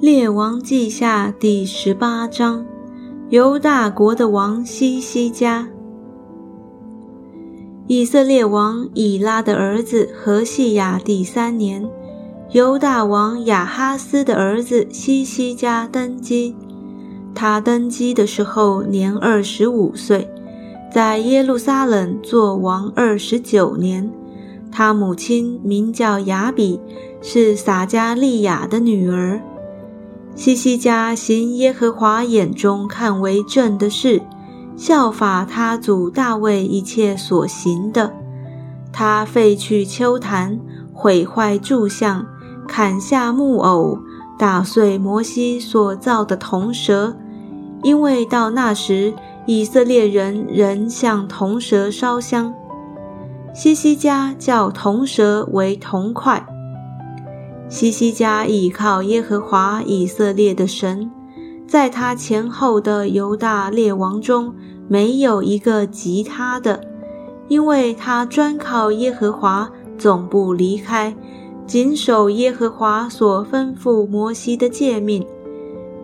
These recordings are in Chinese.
列王记下第十八章，犹大国的王西西家，以色列王以拉的儿子何西雅第三年，犹大王亚哈斯的儿子西西家登基。他登基的时候年二十五岁，在耶路撒冷做王二十九年。他母亲名叫雅比，是撒加利亚的女儿。西西家行耶和华眼中看为正的事，效法他祖大卫一切所行的。他废去丘坛，毁坏柱像，砍下木偶，打碎摩西所造的铜蛇，因为到那时以色列人仍向铜蛇烧香。西西家叫铜蛇为铜块。西西家倚靠耶和华以色列的神，在他前后的犹大列王中没有一个及他的，因为他专靠耶和华，总不离开，谨守耶和华所吩咐摩西的诫命。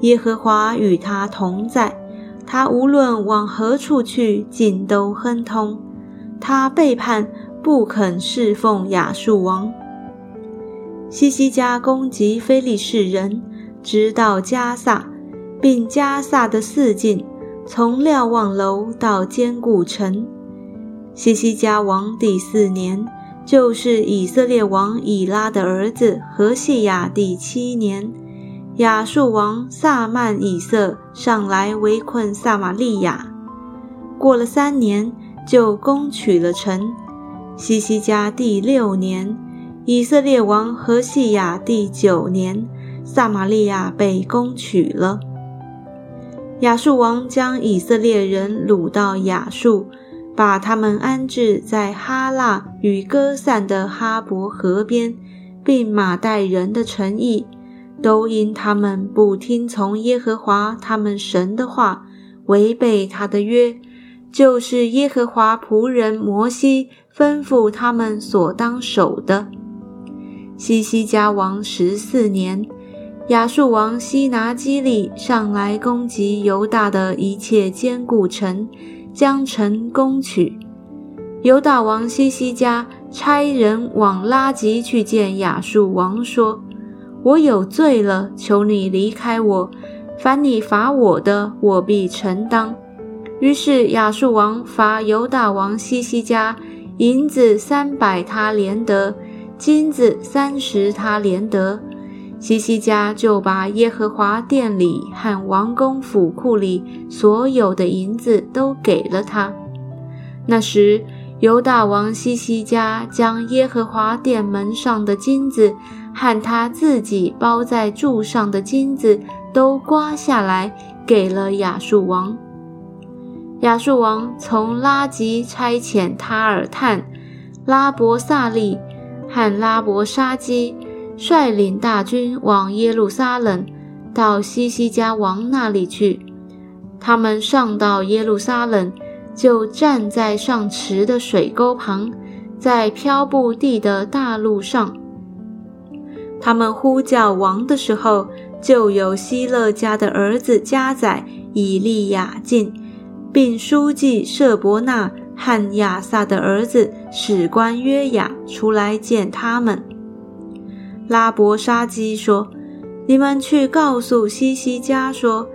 耶和华与他同在，他无论往何处去，尽都亨通。他背叛，不肯侍奉亚述王。西西家攻击非利士人，直到加萨，并加萨的四境，从瞭望楼到坚固城。西西家王第四年，就是以色列王以拉的儿子何西雅第七年，亚述王萨曼以色上来围困撒玛利亚。过了三年，就攻取了城。西西家第六年。以色列王何西雅第九年，撒玛利亚被攻取了。亚述王将以色列人掳到亚述，把他们安置在哈腊与歌散的哈伯河边，并马代人的城邑，都因他们不听从耶和华他们神的话，违背他的约，就是耶和华仆人摩西吩咐他们所当守的。西西家王十四年，亚述王西拿基利上来攻击犹大的一切坚固城，将城攻取。犹大王西西家差人往拉吉去见亚述王，说：“我有罪了，求你离开我。凡你罚我的，我必承当。”于是亚述王罚犹大王西西家银子三百他连得。金子三十他连得，西西家就把耶和华殿里和王宫府库里所有的银子都给了他。那时，犹大王西西家将耶和华殿门上的金子和他自己包在柱上的金子都刮下来，给了亚述王。亚述王从拉吉差遣塔尔探、拉伯萨利。和拉伯沙基率领大军往耶路撒冷，到西西家王那里去。他们上到耶路撒冷，就站在上池的水沟旁，在漂布地的大路上。他们呼叫王的时候，就有希勒家的儿子加载、以利亚进，并书记舍伯纳。和亚萨的儿子史官约雅出来见他们。拉伯沙基说：“你们去告诉西西家说，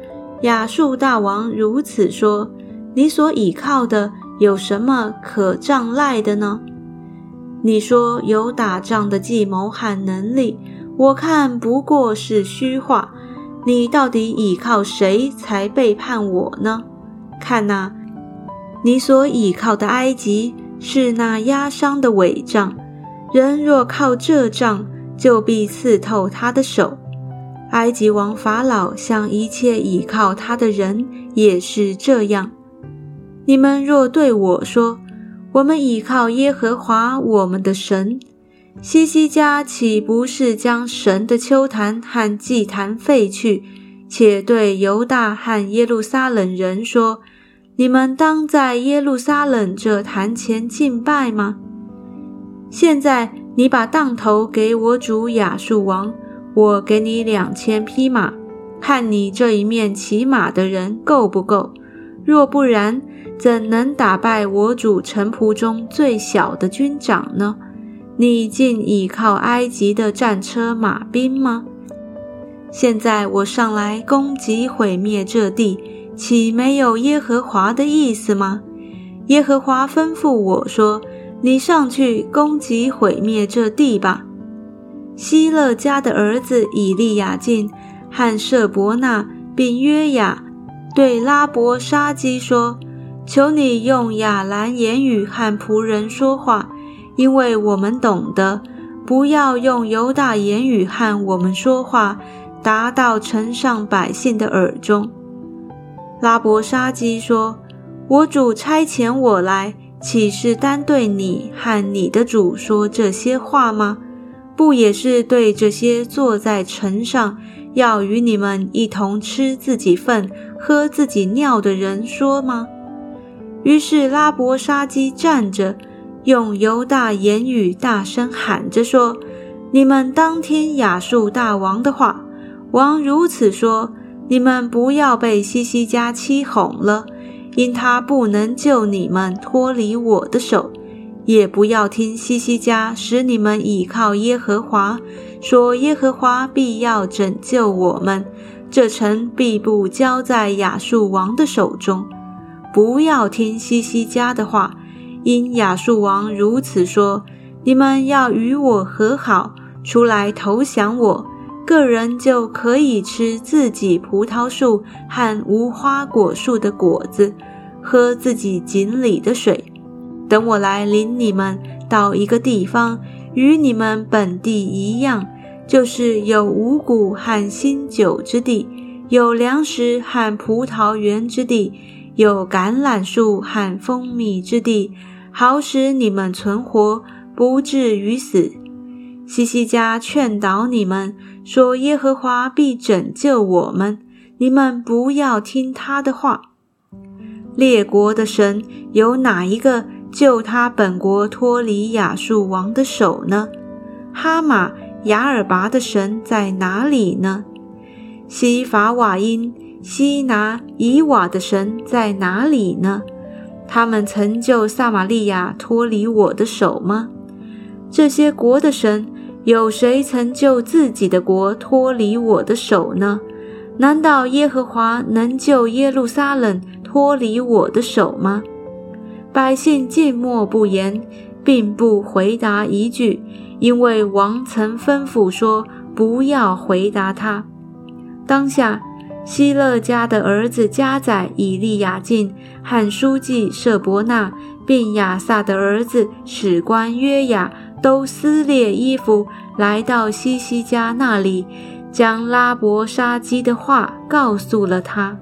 亚述大王如此说：你所倚靠的有什么可仗赖的呢？你说有打仗的计谋和能力，我看不过是虚话。你到底倚靠谁才背叛我呢？看哪！”你所倚靠的埃及是那压伤的伪杖，人若靠这杖，就必刺透他的手。埃及王法老向一切倚靠他的人也是这样。你们若对我说：“我们倚靠耶和华我们的神。”西西家岂不是将神的丘坛和祭坛废去，且对犹大和耶路撒冷人说？你们当在耶路撒冷这坛前敬拜吗？现在你把当头给我主亚述王，我给你两千匹马，看你这一面骑马的人够不够。若不然，怎能打败我主臣仆中最小的军长呢？你竟倚靠埃及的战车马兵吗？现在我上来攻击毁灭这地，岂没有耶和华的意思吗？耶和华吩咐我说：“你上去攻击毁灭这地吧。”希勒家的儿子以利亚敬和舍伯纳并约雅对拉伯沙基说：“求你用亚兰言语和仆人说话，因为我们懂得；不要用犹大言语和我们说话。”达到城上百姓的耳中。拉伯沙基说：“我主差遣我来，岂是单对你和你的主说这些话吗？不也是对这些坐在城上，要与你们一同吃自己粪、喝自己尿的人说吗？”于是拉伯沙基站着，用犹大言语大声喊着说：“你们当听亚述大王的话。”王如此说：“你们不要被西西家欺哄了，因他不能救你们脱离我的手；也不要听西西家使你们倚靠耶和华，说耶和华必要拯救我们，这城必不交在亚述王的手中。不要听西西家的话，因亚述王如此说：你们要与我和好，出来投降我。”个人就可以吃自己葡萄树和无花果树的果子，喝自己井里的水。等我来领你们到一个地方，与你们本地一样，就是有五谷和新酒之地，有粮食和葡萄园之地，有橄榄树和蜂蜜之地，好使你们存活，不至于死。西西家劝导你们。说耶和华必拯救我们，你们不要听他的话。列国的神有哪一个救他本国脱离亚述王的手呢？哈马雅尔拔的神在哪里呢？西法瓦因西拿以瓦的神在哪里呢？他们曾救撒玛利亚脱离我的手吗？这些国的神。有谁曾救自己的国脱离我的手呢？难道耶和华能救耶路撒冷脱离我的手吗？百姓静默不言，并不回答一句，因为王曾吩咐说不要回答他。当下，希勒家的儿子加载、以利亚敬和书记舍伯纳，并亚萨的儿子史官约雅。都撕裂衣服，来到西西家那里，将拉伯杀基的话告诉了他。